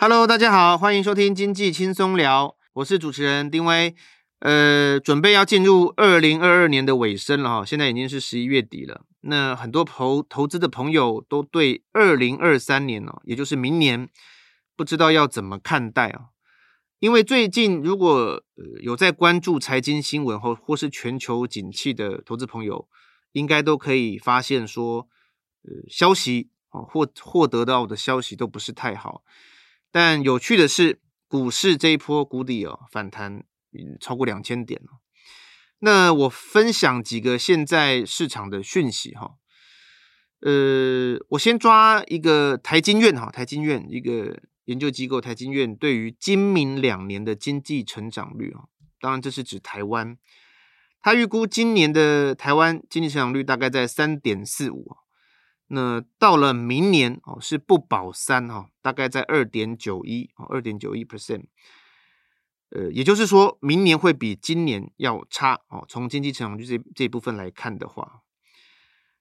Hello，大家好，欢迎收听经济轻松聊，我是主持人丁威。呃，准备要进入二零二二年的尾声了哈，现在已经是十一月底了。那很多投投资的朋友都对二零二三年哦，也就是明年，不知道要怎么看待啊？因为最近如果有在关注财经新闻或或是全球景气的投资朋友，应该都可以发现说，呃，消息啊，获获得到的消息都不是太好。但有趣的是，股市这一波谷底哦，反弹超过两千点。那我分享几个现在市场的讯息哈。呃，我先抓一个台经院哈，台经院一个研究机构，台经院对于今明两年的经济成长率啊，当然这是指台湾，他预估今年的台湾经济成长率大概在三点四五。那到了明年哦，是不保三哈，大概在二点九一哦，二点九一 percent。呃，也就是说明年会比今年要差哦。从经济成长率这这一部分来看的话，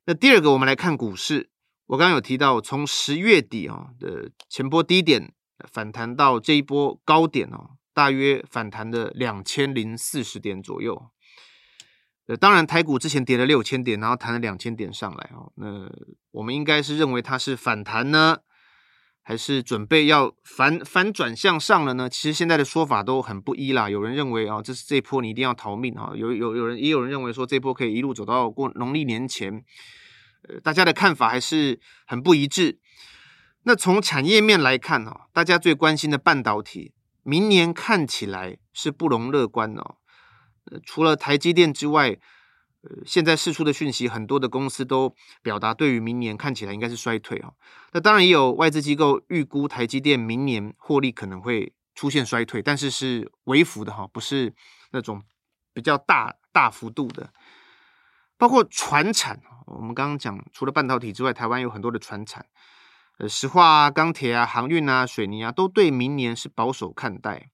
那第二个我们来看股市，我刚刚有提到，从十月底啊的前波低点反弹到这一波高点哦，大约反弹的两千零四十点左右。呃，当然，台股之前跌了六千点，然后弹了两千点上来哦。那我们应该是认为它是反弹呢，还是准备要反反转向上了呢？其实现在的说法都很不一啦。有人认为啊，这是这一波你一定要逃命啊。有有有人也有人认为说这波可以一路走到过农历年前。呃，大家的看法还是很不一致。那从产业面来看啊，大家最关心的半导体，明年看起来是不容乐观哦。除了台积电之外，呃，现在释出的讯息，很多的公司都表达对于明年看起来应该是衰退哦。那当然也有外资机构预估台积电明年获利可能会出现衰退，但是是微幅的哈，不是那种比较大大幅度的。包括船产，我们刚刚讲，除了半导体之外，台湾有很多的船产，呃，石化啊、钢铁啊、航运啊、水泥啊，都对明年是保守看待。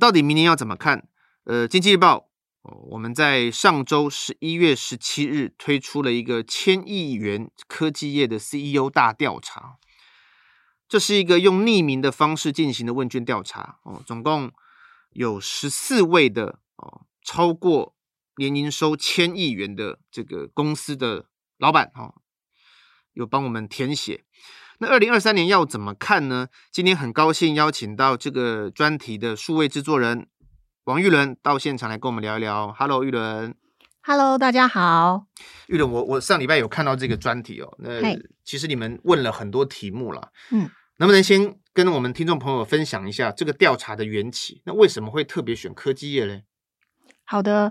到底明年要怎么看？呃，经济日报，我们在上周十一月十七日推出了一个千亿元科技业的 CEO 大调查，这是一个用匿名的方式进行的问卷调查哦，总共有十四位的哦，超过年营收千亿元的这个公司的老板哈，有帮我们填写。那二零二三年要怎么看呢？今天很高兴邀请到这个专题的数位制作人。王玉伦到现场来跟我们聊一聊。Hello，玉伦。Hello，大家好。玉伦，我我上礼拜有看到这个专题哦。那其实你们问了很多题目了。嗯，能不能先跟我们听众朋友分享一下这个调查的缘起？那为什么会特别选科技业呢？好的。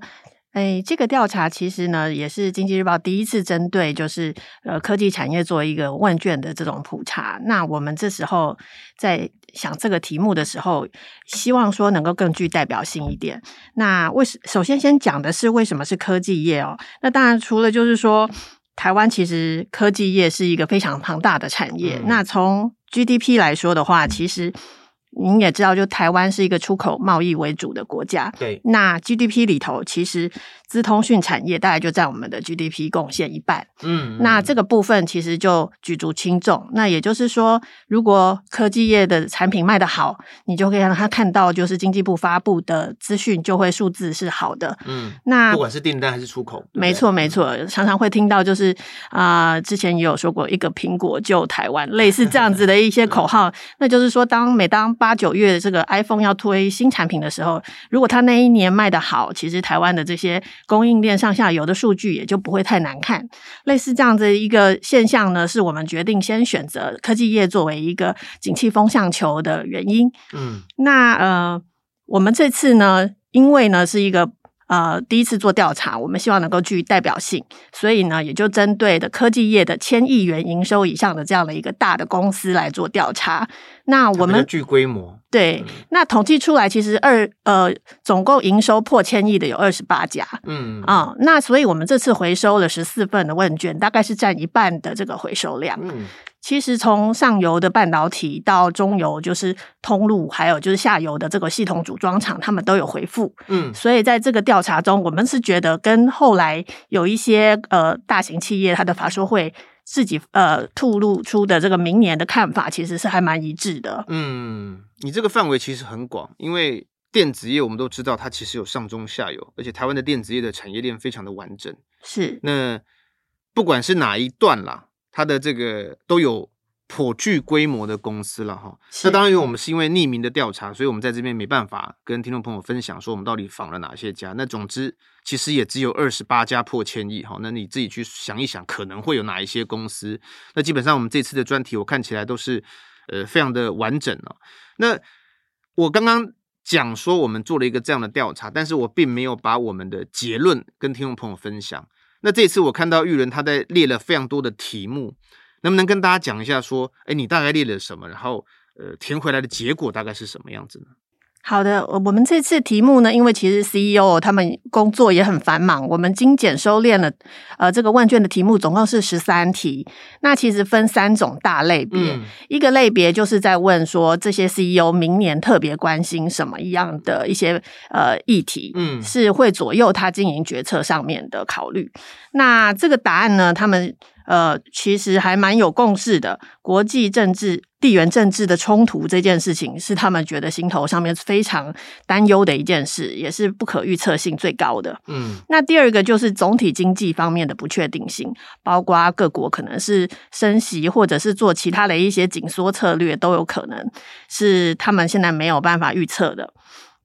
哎，这个调查其实呢，也是经济日报第一次针对就是呃科技产业做一个问卷的这种普查。那我们这时候在想这个题目的时候，希望说能够更具代表性一点。那为什首先先讲的是为什么是科技业哦？那当然除了就是说台湾其实科技业是一个非常庞大的产业。嗯、那从 GDP 来说的话，其实。您也知道，就台湾是一个出口贸易为主的国家。对，那 GDP 里头，其实资通讯产业大概就占我们的 GDP 贡献一半。嗯，那这个部分其实就举足轻重。那也就是说，如果科技业的产品卖得好，你就可以让他看到，就是经济部发布的资讯就会数字是好的。嗯，那不管是订单还是出口，没错没错，常常会听到就是啊、呃，之前也有说过一个苹果救台湾，类似这样子的一些口号。那就是说，当每当八九月这个 iPhone 要推新产品的时候，如果它那一年卖得好，其实台湾的这些供应链上下游的数据也就不会太难看。类似这样子一个现象呢，是我们决定先选择科技业作为一个景气风向球的原因。嗯，那呃，我们这次呢，因为呢是一个呃第一次做调查，我们希望能够具代表性，所以呢，也就针对的科技业的千亿元营收以上的这样的一个大的公司来做调查。那我们具规模对，那统计出来其实二呃总共营收破千亿的有二十八家，嗯啊、呃，那所以我们这次回收了十四份的问卷，大概是占一半的这个回收量。嗯，其实从上游的半导体到中游就是通路，还有就是下游的这个系统组装厂，他们都有回复。嗯，所以在这个调查中，我们是觉得跟后来有一些呃大型企业它的法说会。自己呃吐露出的这个明年的看法，其实是还蛮一致的。嗯，你这个范围其实很广，因为电子业我们都知道它其实有上中下游，而且台湾的电子业的产业链非常的完整。是，那不管是哪一段啦，它的这个都有。颇具规模的公司了哈，那当然，因为我们是因为匿名的调查，所以我们在这边没办法跟听众朋友分享说我们到底访了哪些家。那总之，其实也只有二十八家破千亿哈。那你自己去想一想，可能会有哪一些公司？那基本上我们这次的专题，我看起来都是呃非常的完整了。那我刚刚讲说我们做了一个这样的调查，但是我并没有把我们的结论跟听众朋友分享。那这次我看到玉伦他在列了非常多的题目。能不能跟大家讲一下，说，哎，你大概列了什么？然后，呃，填回来的结果大概是什么样子呢？好的，我们这次题目呢，因为其实 CEO 他们工作也很繁忙，我们精简收敛了，呃，这个问卷的题目总共是十三题。那其实分三种大类别，嗯、一个类别就是在问说，这些 CEO 明年特别关心什么一样的一些呃议题，嗯，是会左右他经营决策上面的考虑。那这个答案呢，他们。呃，其实还蛮有共识的。国际政治、地缘政治的冲突这件事情，是他们觉得心头上面非常担忧的一件事，也是不可预测性最高的。嗯，那第二个就是总体经济方面的不确定性，包括各国可能是升息，或者是做其他的一些紧缩策略，都有可能是他们现在没有办法预测的。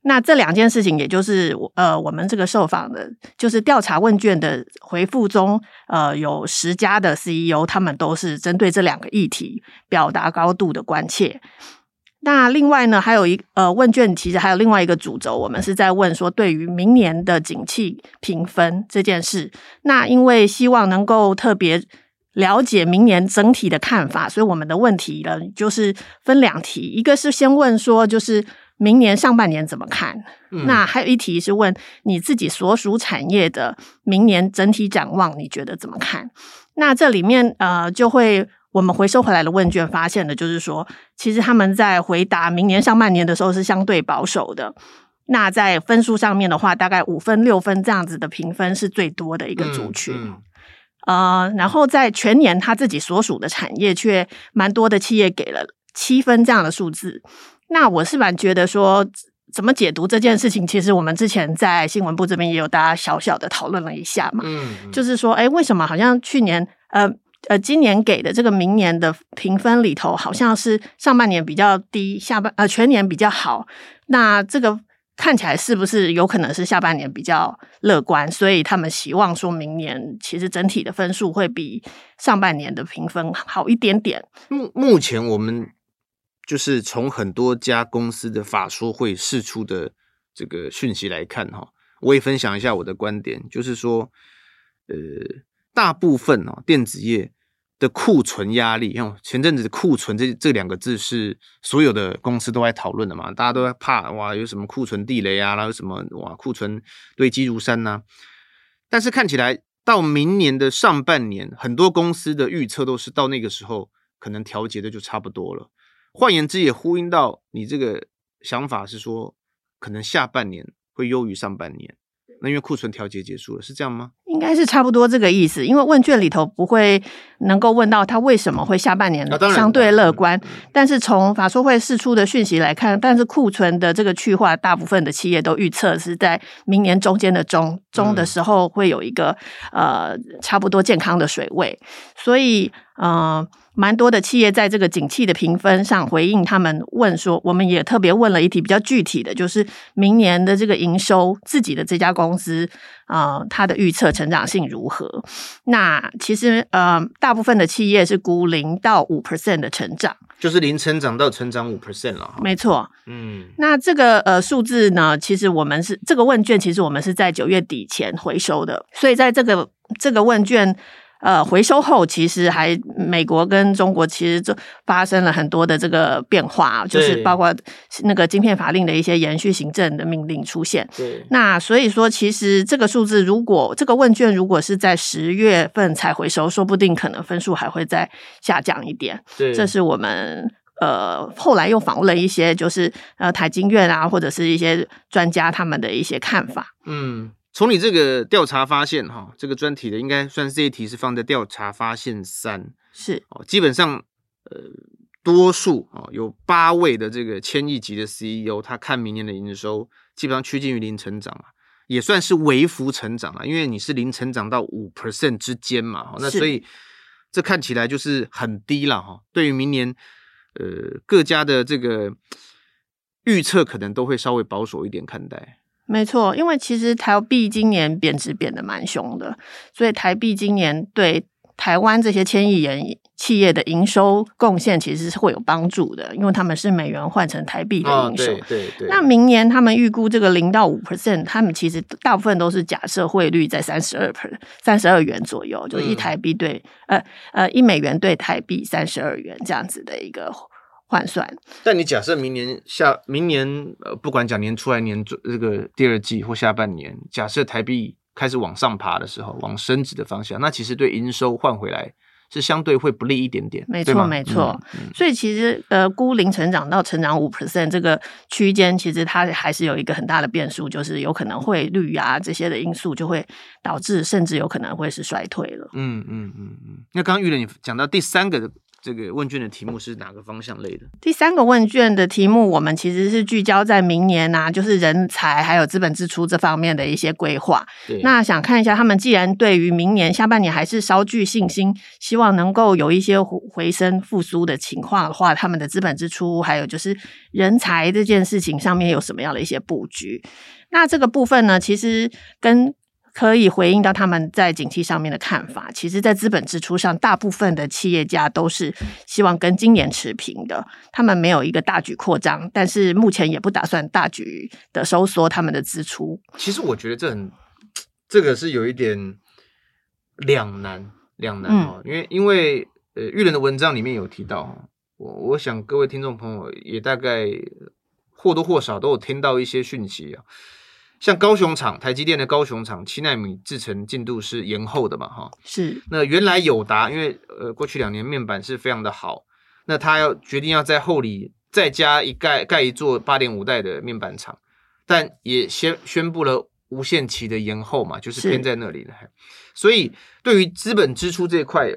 那这两件事情，也就是呃，我们这个受访的，就是调查问卷的回复中，呃，有十家的 CEO，他们都是针对这两个议题表达高度的关切。那另外呢，还有一呃问卷，其实还有另外一个主轴，我们是在问说，对于明年的景气评分这件事。那因为希望能够特别了解明年整体的看法，所以我们的问题呢，就是分两题，一个是先问说，就是。明年上半年怎么看？嗯、那还有一题是问你自己所属产业的明年整体展望，你觉得怎么看？那这里面呃，就会我们回收回来的问卷发现的，就是说，其实他们在回答明年上半年的时候是相对保守的。那在分数上面的话，大概五分、六分这样子的评分是最多的一个族群。嗯嗯、呃，然后在全年他自己所属的产业，却蛮多的企业给了七分这样的数字。那我是蛮觉得说，怎么解读这件事情？其实我们之前在新闻部这边也有大家小小的讨论了一下嘛。嗯，嗯，就是说，哎，为什么好像去年呃呃今年给的这个明年的评分里头，好像是上半年比较低，下半呃全年比较好。那这个看起来是不是有可能是下半年比较乐观？所以他们希望说明年其实整体的分数会比上半年的评分好一点点。目目前我们。就是从很多家公司的法说会释出的这个讯息来看，哈，我也分享一下我的观点，就是说，呃，大部分哦电子业的库存压力，因为前阵子库存这这两个字是所有的公司都在讨论的嘛，大家都在怕哇，有什么库存地雷啊，然后什么哇库存堆积如山呐，但是看起来到明年的上半年，很多公司的预测都是到那个时候可能调节的就差不多了。换言之，也呼应到你这个想法是说，可能下半年会优于上半年。那因为库存调节结束了，是这样吗？应该是差不多这个意思。因为问卷里头不会能够问到他为什么会下半年相对乐观，但是从法说会释出的讯息来看，但是库存的这个去化，大部分的企业都预测是在明年中间的中中的时候会有一个呃差不多健康的水位，所以嗯。呃蛮多的企业在这个景气的评分上回应，他们问说，我们也特别问了一题比较具体的，就是明年的这个营收，自己的这家公司啊，呃，它的预测成长性如何？那其实呃，大部分的企业是估零到五 percent 的成长。就是零成长到成长五 percent 了。没错，嗯，那这个呃数字呢，其实我们是这个问卷，其实我们是在九月底前回收的，所以在这个这个问卷。呃，回收后其实还美国跟中国其实就发生了很多的这个变化，就是包括那个晶片法令的一些延续行政的命令出现。对，那所以说，其实这个数字如果这个问卷如果是在十月份才回收，说不定可能分数还会再下降一点。对，这是我们呃后来又访问了一些就是呃台经院啊或者是一些专家他们的一些看法。嗯。从你这个调查发现，哈，这个专题的应该算是这一题是放在调查发现三，是哦，基本上呃，多数哦有八位的这个千亿级的 CEO，他看明年的营收基本上趋近于零成长啊，也算是微幅成长了，因为你是零成长到五 percent 之间嘛，那所以这看起来就是很低了哈。对于明年，呃，各家的这个预测可能都会稍微保守一点看待。没错，因为其实台币今年贬值贬得蛮凶的，所以台币今年对台湾这些千亿元企业的营收贡献其实是会有帮助的，因为他们是美元换成台币的营收。哦、对对对。那明年他们预估这个零到五 percent，他们其实大部分都是假设汇率在三十二 per 三十二元左右，就是一台币对、嗯、呃呃一美元对台币三十二元这样子的一个。换算，但你假设明年下明年呃，不管讲年初还是年这个第二季或下半年，假设台币开始往上爬的时候，往升值的方向，那其实对营收换回来是相对会不利一点点。没错，没错。嗯、所以其实呃，估零成长到成长五 percent 这个区间，其实它还是有一个很大的变数，就是有可能汇率啊这些的因素就会导致，甚至有可能会是衰退了。嗯嗯嗯嗯。那刚刚玉林你讲到第三个。这个问卷的题目是哪个方向类的？第三个问卷的题目，我们其实是聚焦在明年啊，就是人才还有资本支出这方面的一些规划。对，那想看一下他们既然对于明年下半年还是稍具信心，希望能够有一些回升复苏的情况的话，他们的资本支出还有就是人才这件事情上面有什么样的一些布局？那这个部分呢，其实跟可以回应到他们在景气上面的看法。其实，在资本支出上，大部分的企业家都是希望跟今年持平的。他们没有一个大举扩张，但是目前也不打算大举的收缩他们的支出。其实，我觉得这很，这个是有一点两难，两难哦。因为，因为呃，玉人的文章里面有提到，我我想各位听众朋友也大概或多或少都有听到一些讯息啊。像高雄厂，台积电的高雄厂七纳米制程进度是延后的嘛？哈，是。那原来友达，因为呃过去两年面板是非常的好，那他要决定要在后里再加一盖盖一座八点五代的面板厂，但也宣宣布了无限期的延后嘛，就是偏在那里了。所以对于资本支出这一块，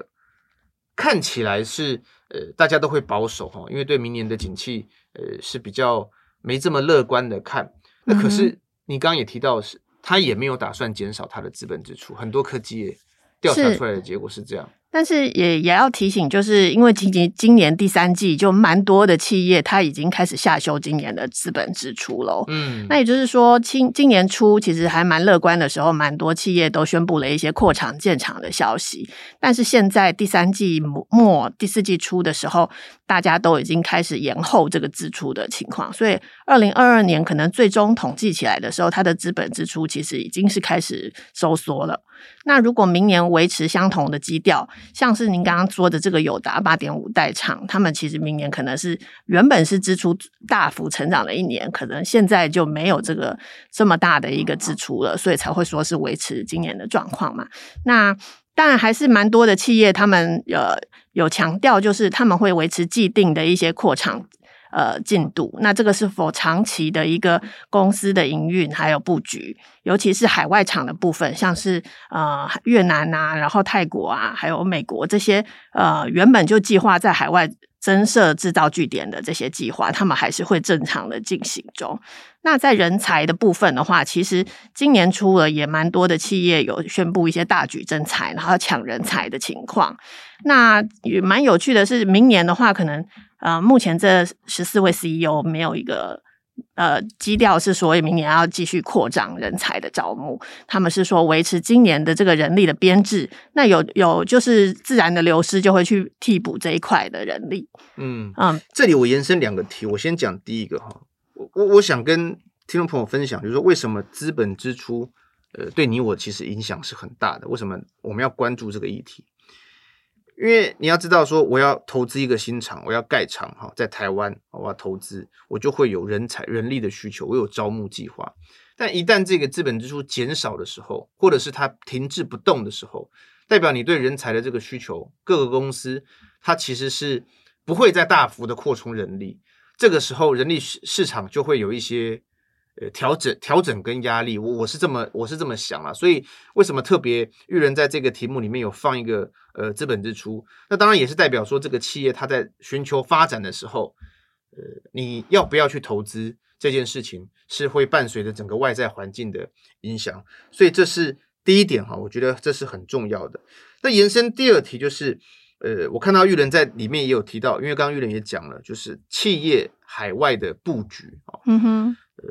看起来是呃大家都会保守哈，因为对明年的景气呃是比较没这么乐观的看。那可是。嗯你刚刚也提到的是，他也没有打算减少他的资本支出，很多科技业调查出来的结果是这样。但是也也要提醒，就是因为今年今年第三季就蛮多的企业，它已经开始下修今年的资本支出喽。嗯，那也就是说，今今年初其实还蛮乐观的时候，蛮多企业都宣布了一些扩厂建厂的消息。但是现在第三季末、第四季初的时候，大家都已经开始延后这个支出的情况，所以二零二二年可能最终统计起来的时候，它的资本支出其实已经是开始收缩了。那如果明年维持相同的基调，像是您刚刚说的这个友达八点五代厂，他们其实明年可能是原本是支出大幅成长的一年，可能现在就没有这个这么大的一个支出了，所以才会说是维持今年的状况嘛。那当然还是蛮多的企业，他们呃有强调，就是他们会维持既定的一些扩厂。呃，进度，那这个是否长期的一个公司的营运还有布局，尤其是海外厂的部分，像是呃越南啊，然后泰国啊，还有美国这些呃原本就计划在海外增设制造据点的这些计划，他们还是会正常的进行中。那在人才的部分的话，其实今年初了也蛮多的企业有宣布一些大举征才，然后抢人才的情况。那也蛮有趣的是，明年的话可能。呃，目前这十四位 CEO 没有一个呃，基调是说明年要继续扩张人才的招募，他们是说维持今年的这个人力的编制，那有有就是自然的流失就会去替补这一块的人力。嗯嗯，这里我延伸两个题，我先讲第一个哈，我我想跟听众朋友分享，就是说为什么资本支出呃对你我其实影响是很大的，为什么我们要关注这个议题？因为你要知道，说我要投资一个新厂，我要盖厂哈，在台湾我要投资，我就会有人才、人力的需求，我有招募计划。但一旦这个资本支出减少的时候，或者是它停滞不动的时候，代表你对人才的这个需求，各个公司它其实是不会再大幅的扩充人力。这个时候，人力市市场就会有一些。呃，调整、调整跟压力，我我是这么我是这么想啊，所以为什么特别育人在这个题目里面有放一个呃资本支出？那当然也是代表说这个企业它在寻求发展的时候，呃，你要不要去投资这件事情是会伴随着整个外在环境的影响，所以这是第一点哈，我觉得这是很重要的。那延伸第二题就是，呃，我看到玉人在里面也有提到，因为刚刚玉人也讲了，就是企业海外的布局啊，嗯哼。呃，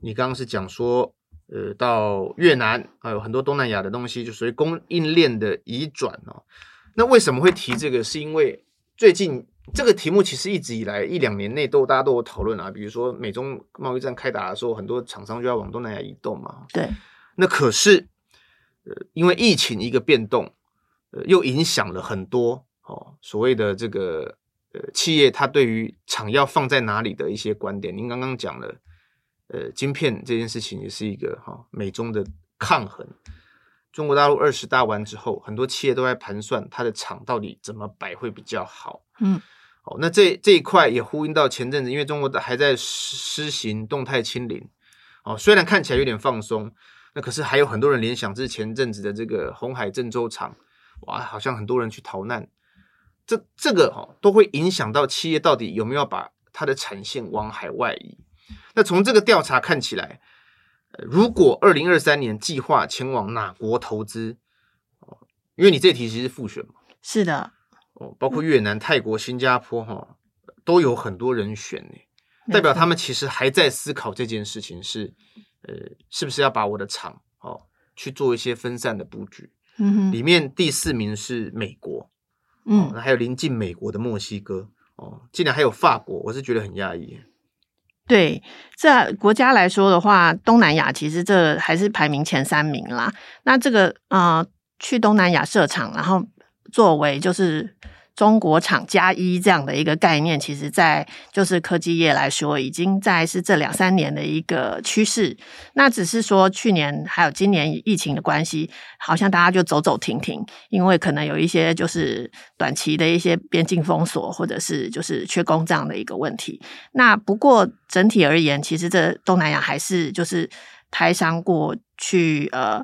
你刚刚是讲说，呃，到越南还有很多东南亚的东西，就属于供应链的移转哦。那为什么会提这个？是因为最近这个题目其实一直以来一两年内都大家都有讨论啊。比如说美中贸易战开打的时候，很多厂商就要往东南亚移动嘛。对。那可是，呃，因为疫情一个变动，呃，又影响了很多哦，所谓的这个呃企业它对于厂要放在哪里的一些观点。您刚刚讲了。呃，晶片这件事情也是一个哈、哦、美中的抗衡。中国大陆二十大完之后，很多企业都在盘算它的厂到底怎么摆会比较好。嗯，哦，那这这一块也呼应到前阵子，因为中国还在施行动态清零。哦，虽然看起来有点放松，那可是还有很多人联想，这是前阵子的这个红海郑州厂，哇，好像很多人去逃难。这这个哈、哦、都会影响到企业到底有没有把它的产线往海外移。那从这个调查看起来，如果二零二三年计划前往哪国投资？哦，因为你这题其实是复选嘛，是的，哦，包括越南、泰国、新加坡，哈，都有很多人选呢，代表他们其实还在思考这件事情是，呃，是不是要把我的厂哦去做一些分散的布局？嗯哼，里面第四名是美国，嗯，那还有临近美国的墨西哥，哦，竟然还有法国，我是觉得很讶异。对，这国家来说的话，东南亚其实这还是排名前三名啦。那这个呃，去东南亚设厂，然后作为就是。中国厂加一这样的一个概念，其实，在就是科技业来说，已经在是这两三年的一个趋势。那只是说去年还有今年疫情的关系，好像大家就走走停停，因为可能有一些就是短期的一些边境封锁，或者是就是缺工这样的一个问题。那不过整体而言，其实这东南亚还是就是台商过去呃。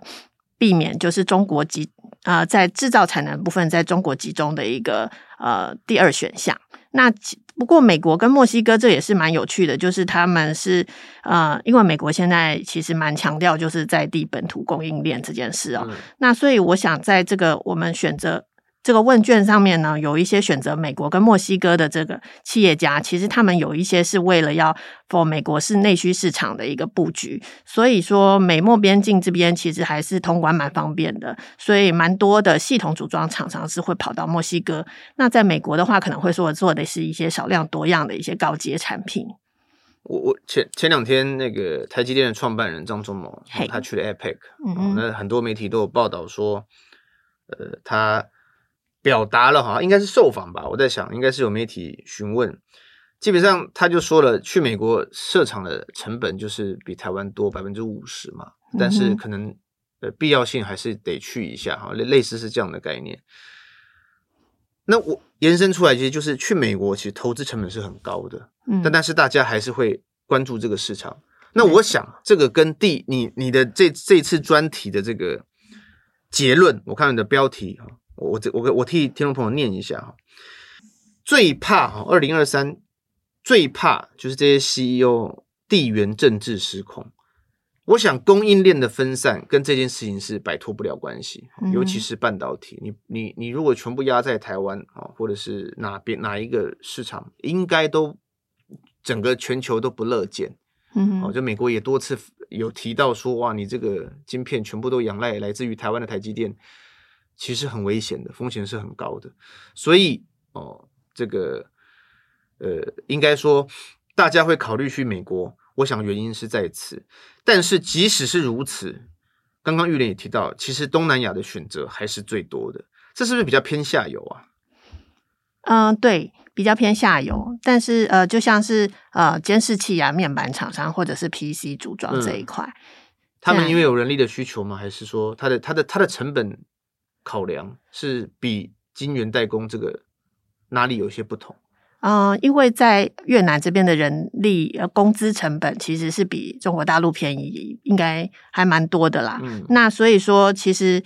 避免就是中国集、呃，在制造产能部分在中国集中的一个呃第二选项。那不过美国跟墨西哥这也是蛮有趣的，就是他们是呃，因为美国现在其实蛮强调就是在地本土供应链这件事哦。嗯、那所以我想在这个我们选择。这个问卷上面呢，有一些选择美国跟墨西哥的这个企业家，其实他们有一些是为了要 for 美国是内需市场的一个布局，所以说美墨边境这边其实还是通关蛮方便的，所以蛮多的系统组装厂商是会跑到墨西哥。那在美国的话，可能会说做的是一些少量多样的一些高阶产品。我我前前两天那个台积电的创办人张忠谋，他去了 APEC，嗯嗯，那很多媒体都有报道说，呃，他。表达了哈，应该是受访吧。我在想，应该是有媒体询问，基本上他就说了，去美国设厂的成本就是比台湾多百分之五十嘛，但是可能呃必要性还是得去一下哈，类类似是这样的概念。那我延伸出来，其实就是去美国，其实投资成本是很高的，但但是大家还是会关注这个市场。那我想，这个跟第你你的这这次专题的这个结论，我看你的标题哈。我这我我替听众朋友念一下哈，最怕哈，二零二三最怕就是这些 CEO 地缘政治失控。我想供应链的分散跟这件事情是摆脱不了关系，尤其是半导体。你你你如果全部压在台湾啊，或者是哪边哪一个市场，应该都整个全球都不乐见。嗯，哦，就美国也多次有提到说，哇，你这个晶片全部都仰赖来自于台湾的台积电，其实很危险的，风险是很高的。所以哦，这个呃，应该说大家会考虑去美国，我想原因是在此。但是即使是如此，刚刚玉莲也提到，其实东南亚的选择还是最多的。这是不是比较偏下游啊？嗯、呃，对，比较偏下游。但是呃，就像是呃监视器啊、面板厂商或者是 PC 组装这一块，嗯、他们因为有人力的需求吗？还是说它的它的它的成本考量是比晶圆代工这个哪里有些不同？嗯、呃，因为在越南这边的人力呃工资成本其实是比中国大陆便宜，应该还蛮多的啦。嗯，那所以说其实。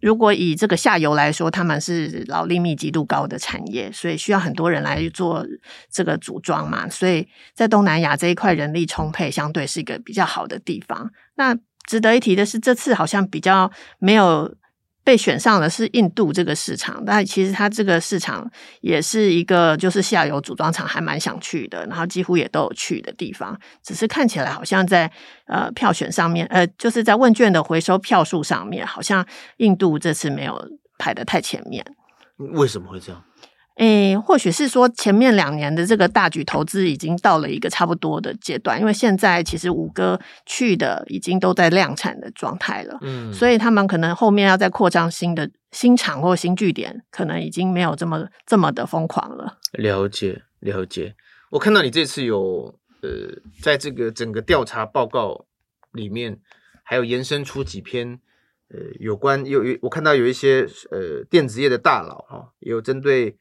如果以这个下游来说，他们是劳力密集度高的产业，所以需要很多人来做这个组装嘛。所以在东南亚这一块人力充沛，相对是一个比较好的地方。那值得一提的是，这次好像比较没有。被选上的是印度这个市场，但其实它这个市场也是一个就是下游组装厂还蛮想去的，然后几乎也都有去的地方，只是看起来好像在呃票选上面，呃就是在问卷的回收票数上面，好像印度这次没有排的太前面。为什么会这样？诶，或许是说前面两年的这个大举投资已经到了一个差不多的阶段，因为现在其实五哥去的已经都在量产的状态了，嗯，所以他们可能后面要再扩张新的新厂或新据点，可能已经没有这么这么的疯狂了。了解了解，我看到你这次有呃，在这个整个调查报告里面，还有延伸出几篇呃有关有有，我看到有一些呃电子业的大佬哈、哦，也有针对。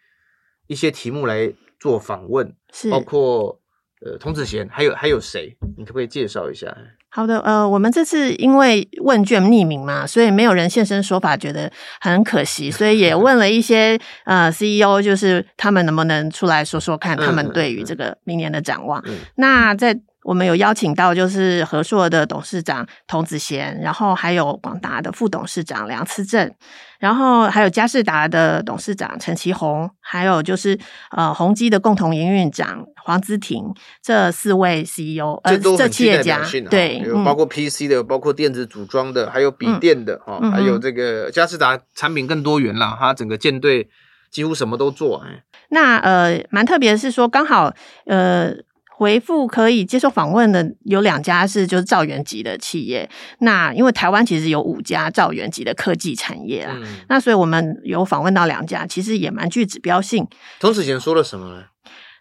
一些题目来做访问，是包括呃童子贤，还有还有谁？你可不可以介绍一下？好的，呃，我们这次因为问卷匿名嘛，所以没有人现身说法，觉得很可惜，所以也问了一些呃 CEO，就是他们能不能出来说说看，他们对于这个明年的展望。嗯那在我们有邀请到就是和硕的董事长童子贤，然后还有广达的副董事长梁思正，然后还有佳士达的董事长陈其宏，还有就是呃宏基的共同营运长黄姿婷，这四位 CEO，呃，这，这企业家对，有包括 PC 的，嗯、包括电子组装的，还有笔电的哈，嗯、还有这个佳士达产品更多元了，它整个舰队几乎什么都做。哎，那呃，蛮特别的是说，刚好呃。回复可以接受访问的有两家是就是兆元级的企业，那因为台湾其实有五家兆元级的科技产业啦，嗯、那所以我们有访问到两家，其实也蛮具指标性。童子贤说了什么呢？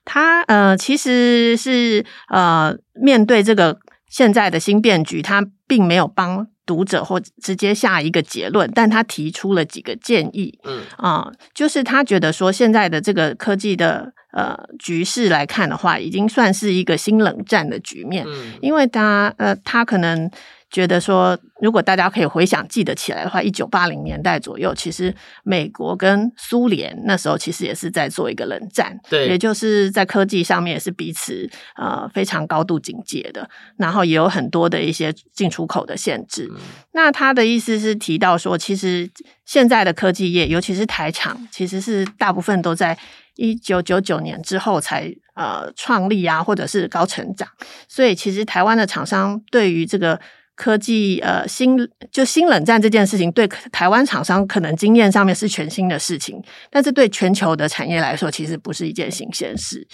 他呃其实是呃面对这个现在的新变局，他并没有帮读者或直接下一个结论，但他提出了几个建议。嗯啊、呃，就是他觉得说现在的这个科技的。呃，局势来看的话，已经算是一个新冷战的局面。嗯，因为他呃，他可能觉得说，如果大家可以回想记得起来的话，一九八零年代左右，其实美国跟苏联那时候其实也是在做一个冷战，对，也就是在科技上面也是彼此呃非常高度警戒的，然后也有很多的一些进出口的限制。嗯，那他的意思是提到说，其实现在的科技业，尤其是台厂，其实是大部分都在。一九九九年之后才呃创立啊，或者是高成长，所以其实台湾的厂商对于这个科技呃新就新冷战这件事情，对台湾厂商可能经验上面是全新的事情，但是对全球的产业来说，其实不是一件新鲜事。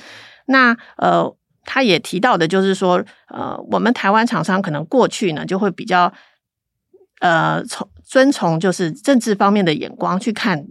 那呃，他也提到的就是说，呃，我们台湾厂商可能过去呢就会比较呃从遵从就是政治方面的眼光去看。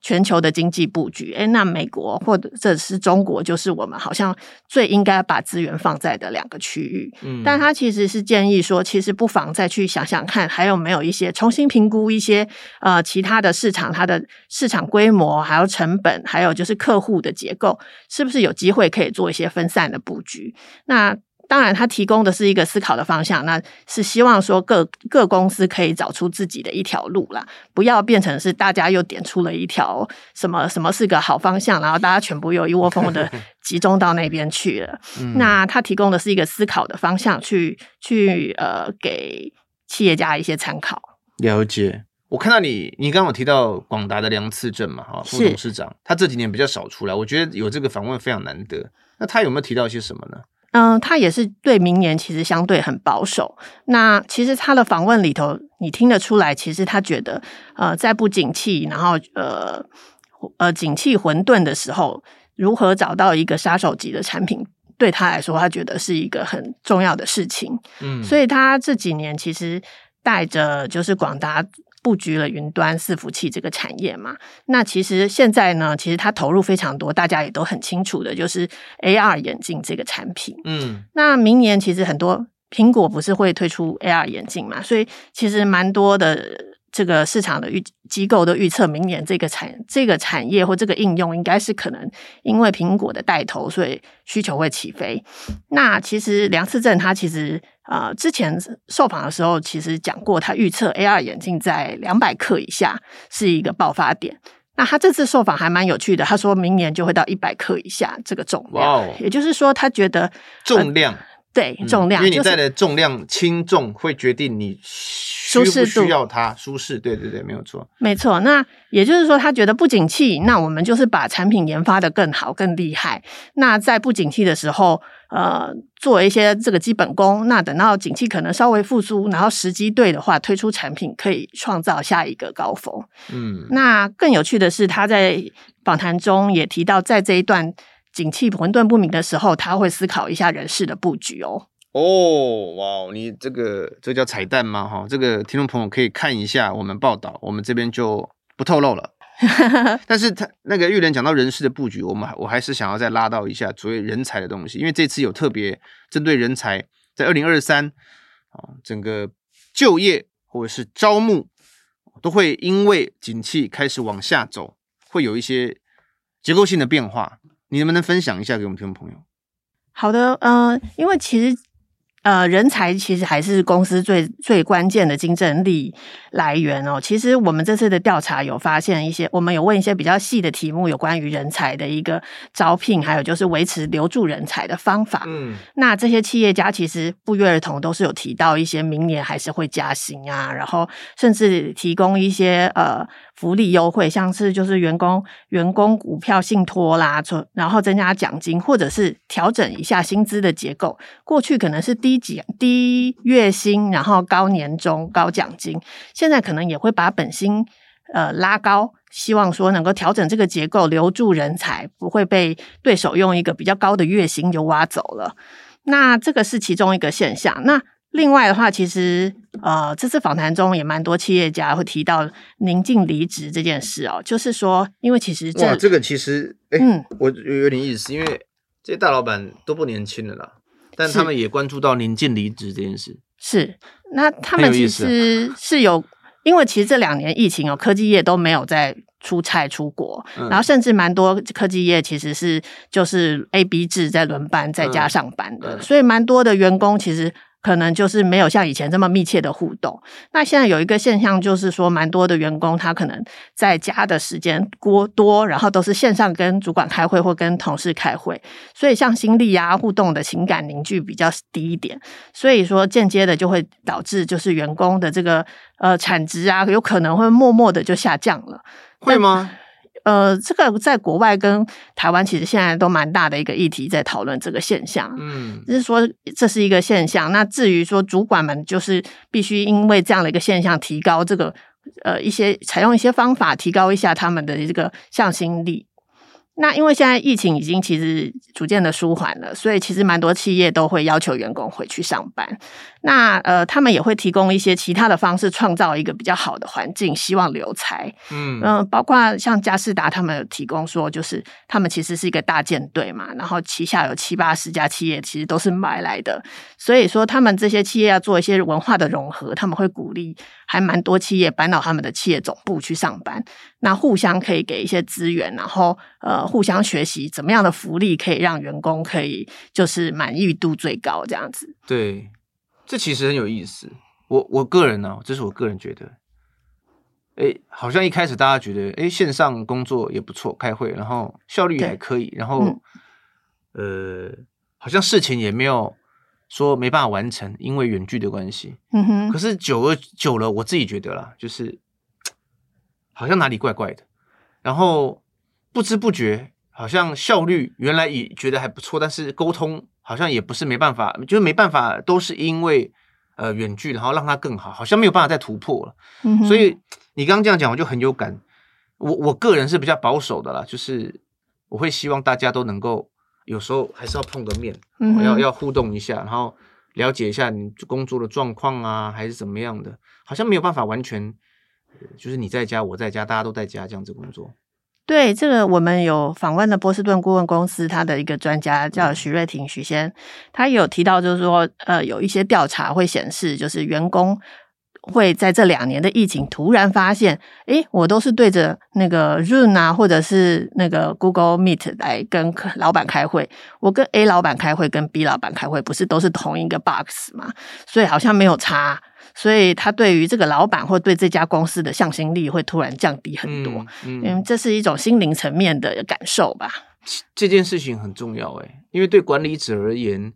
全球的经济布局，诶，那美国或者是中国，就是我们好像最应该把资源放在的两个区域。嗯，但他其实是建议说，其实不妨再去想想看，还有没有一些重新评估一些呃其他的市场，它的市场规模，还有成本，还有就是客户的结构，是不是有机会可以做一些分散的布局？那。当然，他提供的是一个思考的方向，那是希望说各各公司可以找出自己的一条路啦，不要变成是大家又点出了一条什么什么是个好方向，然后大家全部又一窝蜂的集中到那边去了。嗯、那他提供的是一个思考的方向去，去去呃给企业家一些参考。了解，我看到你，你刚刚有提到广达的梁次正嘛，哈，副董事长，他这几年比较少出来，我觉得有这个访问非常难得。那他有没有提到一些什么呢？嗯，他也是对明年其实相对很保守。那其实他的访问里头，你听得出来，其实他觉得，呃，在不景气，然后呃呃景气混沌的时候，如何找到一个杀手级的产品，对他来说，他觉得是一个很重要的事情。嗯，所以他这几年其实带着就是广达。布局了云端伺服器这个产业嘛，那其实现在呢，其实它投入非常多，大家也都很清楚的，就是 AR 眼镜这个产品。嗯，那明年其实很多苹果不是会推出 AR 眼镜嘛，所以其实蛮多的。这个市场的预机构都预测，明年这个产这个产业或这个应用，应该是可能因为苹果的带头，所以需求会起飞。那其实梁思正他其实呃之前受访的时候，其实讲过，他预测 AR 眼镜在两百克以下是一个爆发点。那他这次受访还蛮有趣的，他说明年就会到一百克以下这个重量，wow, 也就是说他觉得重量。呃对重量，嗯，因为你带的重量轻重会决定你需不需要它舒适。对对对，没有错，没错。那也就是说，他觉得不景气，那我们就是把产品研发的更好、更厉害。那在不景气的时候，呃，做一些这个基本功。那等到景气可能稍微复苏，然后时机对的话，推出产品可以创造下一个高峰。嗯，那更有趣的是，他在访谈中也提到，在这一段。景气混沌不明的时候，他会思考一下人事的布局哦。哦，哇，你这个这叫彩蛋吗？哈，这个听众朋友可以看一下我们报道，我们这边就不透露了。但是他那个玉莲讲到人事的布局，我们我还是想要再拉到一下所谓人才的东西，因为这次有特别针对人才，在二零二三啊，整个就业或者是招募都会因为景气开始往下走，会有一些结构性的变化。你能不能分享一下给我们听众朋友？好的，嗯、因为其实。呃，人才其实还是公司最最关键的竞争力来源哦。其实我们这次的调查有发现一些，我们有问一些比较细的题目，有关于人才的一个招聘，还有就是维持留住人才的方法。嗯，那这些企业家其实不约而同都是有提到一些明年还是会加薪啊，然后甚至提供一些呃福利优惠，像是就是员工员工股票信托啦，然后增加奖金，或者是调整一下薪资的结构。过去可能是低级低月薪，然后高年终、高奖金。现在可能也会把本薪呃拉高，希望说能够调整这个结构，留住人才，不会被对手用一个比较高的月薪就挖走了。那这个是其中一个现象。那另外的话，其实呃这次访谈中也蛮多企业家会提到宁静离职这件事哦，就是说，因为其实这这个其实哎，嗯，我有点意思，因为这些大老板都不年轻了啦。但他们也关注到临近离职这件事，是那他们其实是有，因为其实这两年疫情哦，科技业都没有在出差出国，嗯、然后甚至蛮多科技业其实是就是 A B 制在轮班在家上班的，嗯嗯、所以蛮多的员工其实。可能就是没有像以前这么密切的互动。那现在有一个现象，就是说，蛮多的员工他可能在家的时间过多，然后都是线上跟主管开会或跟同事开会，所以像心力啊、互动的情感凝聚比较低一点。所以说，间接的就会导致就是员工的这个呃产值啊，有可能会默默的就下降了。会吗？呃，这个在国外跟台湾其实现在都蛮大的一个议题，在讨论这个现象。嗯，就是说这是一个现象。那至于说主管们就是必须因为这样的一个现象，提高这个呃一些采用一些方法，提高一下他们的这个向心力。那因为现在疫情已经其实逐渐的舒缓了，所以其实蛮多企业都会要求员工回去上班。那呃，他们也会提供一些其他的方式，创造一个比较好的环境，希望留才。嗯嗯、呃，包括像佳士达他们有提供说，就是他们其实是一个大舰队嘛，然后旗下有七八十家企业，其实都是买来的。所以说，他们这些企业要做一些文化的融合，他们会鼓励还蛮多企业搬到他们的企业总部去上班，那互相可以给一些资源，然后呃。互相学习怎么样的福利可以让员工可以就是满意度最高这样子？对，这其实很有意思。我我个人呢、啊，这是我个人觉得，哎，好像一开始大家觉得，哎，线上工作也不错，开会，然后效率还可以，然后、嗯、呃，好像事情也没有说没办法完成，因为远距的关系。嗯哼。可是久而久了，我自己觉得啦，就是好像哪里怪怪的，然后。不知不觉，好像效率原来也觉得还不错，但是沟通好像也不是没办法，就是没办法，都是因为呃远距，然后让它更好，好像没有办法再突破了。嗯、所以你刚刚这样讲，我就很有感。我我个人是比较保守的啦，就是我会希望大家都能够有时候还是要碰个面，嗯、要要互动一下，然后了解一下你工作的状况啊，还是怎么样的。好像没有办法完全，就是你在家，我在家，大家都在家这样子工作。对，这个我们有访问的波士顿顾问公司，他的一个专家叫徐瑞婷许先，他有提到，就是说，呃，有一些调查会显示，就是员工会在这两年的疫情突然发现，诶，我都是对着那个 Zoom 啊，或者是那个 Google Meet 来跟老板开会，我跟 A 老板开会，跟 B 老板开会，不是都是同一个 box 吗？所以好像没有差。所以他对于这个老板或对这家公司的向心力会突然降低很多，嗯，嗯，这是一种心灵层面的感受吧。这件事情很重要诶，因为对管理者而言，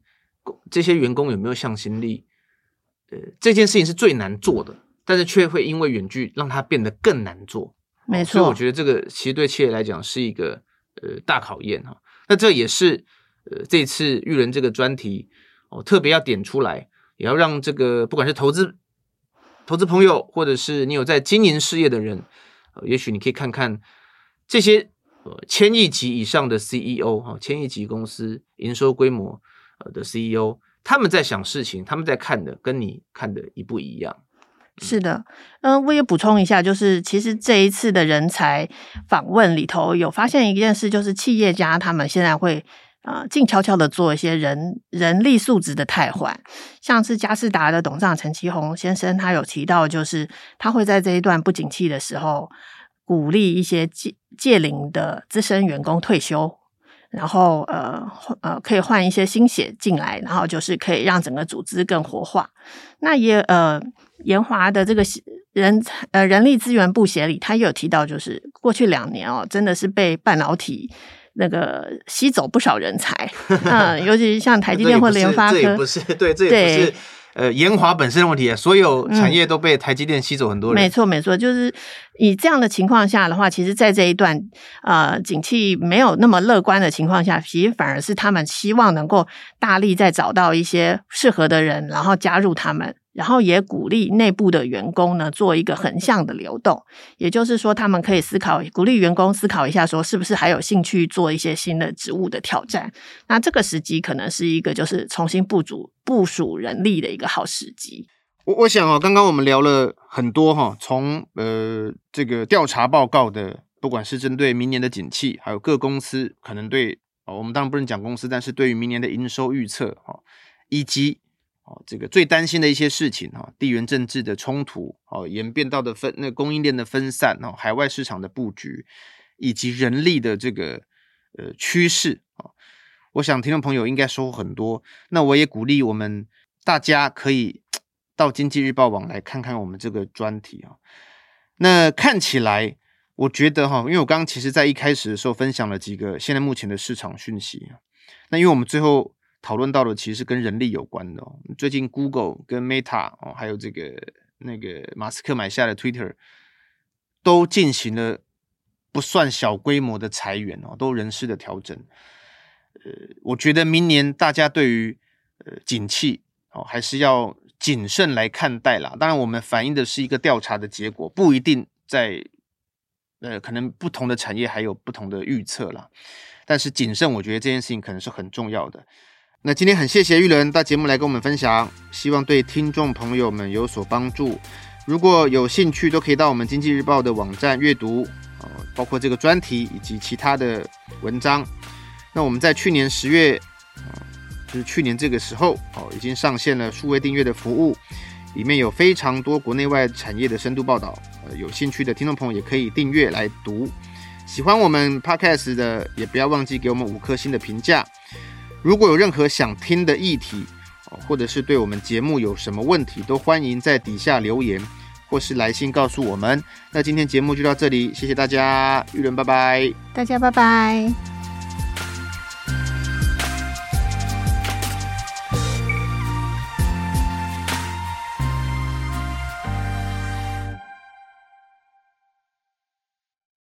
这些员工有没有向心力，呃，这件事情是最难做的，但是却会因为远距让它变得更难做。没错，所以我觉得这个其实对企业来讲是一个呃大考验哈。那这也是呃这次育人这个专题哦特别要点出来，也要让这个不管是投资。投资朋友，或者是你有在经营事业的人，呃，也许你可以看看这些呃千亿级以上的 CEO 哈，千亿级公司营收规模呃的 CEO，他们在想事情，他们在看的跟你看的一不一样？是的，嗯、我也补充一下，就是其实这一次的人才访问里头有发现一件事，就是企业家他们现在会。啊，静悄悄的做一些人人力素质的汰换，像是佳士达的董事长陈其宏先生，他有提到，就是他会在这一段不景气的时候，鼓励一些届届龄的资深员工退休，然后呃呃可以换一些新血进来，然后就是可以让整个组织更活化。那也呃延华的这个人呃人力资源部协理，他也有提到，就是过去两年哦，真的是被半导体。那个吸走不少人才，嗯，尤其是像台积电或联发科，这也不是对，这也不是呃研华本身的问题，所有产业都被台积电吸走很多人。嗯、没错，没错，就是以这样的情况下的话，其实，在这一段呃景气没有那么乐观的情况下，其实反而是他们希望能够大力再找到一些适合的人，然后加入他们。然后也鼓励内部的员工呢，做一个横向的流动，也就是说，他们可以思考，鼓励员工思考一下，说是不是还有兴趣做一些新的职务的挑战。那这个时机可能是一个就是重新部署部署人力的一个好时机。我我想哦，刚刚我们聊了很多哈，从呃这个调查报告的，不管是针对明年的景气，还有各公司可能对哦，我们当然不能讲公司，但是对于明年的营收预测哈，以及。哦，这个最担心的一些事情哈，地缘政治的冲突，哦，演变到的分那供应链的分散，哦，海外市场的布局，以及人力的这个呃趋势啊，我想听众朋友应该收获很多。那我也鼓励我们大家可以到经济日报网来看看我们这个专题啊。那看起来，我觉得哈，因为我刚刚其实在一开始的时候分享了几个现在目前的市场讯息，那因为我们最后。讨论到的其实是跟人力有关的哦。最近 Google 跟 Meta 哦，还有这个那个马斯克买下的 Twitter，都进行了不算小规模的裁员哦，都人事的调整。呃，我觉得明年大家对于呃景气哦，还是要谨慎来看待啦。当然，我们反映的是一个调查的结果，不一定在呃可能不同的产业还有不同的预测啦。但是谨慎，我觉得这件事情可能是很重要的。那今天很谢谢玉伦到节目来跟我们分享，希望对听众朋友们有所帮助。如果有兴趣，都可以到我们经济日报的网站阅读，呃，包括这个专题以及其他的文章。那我们在去年十月，呃，就是去年这个时候，哦，已经上线了数位订阅的服务，里面有非常多国内外产业的深度报道。呃，有兴趣的听众朋友也可以订阅来读。喜欢我们 Podcast 的，也不要忘记给我们五颗星的评价。如果有任何想听的议题，或者是对我们节目有什么问题，都欢迎在底下留言，或是来信告诉我们。那今天节目就到这里，谢谢大家，玉伦拜拜，大家拜拜。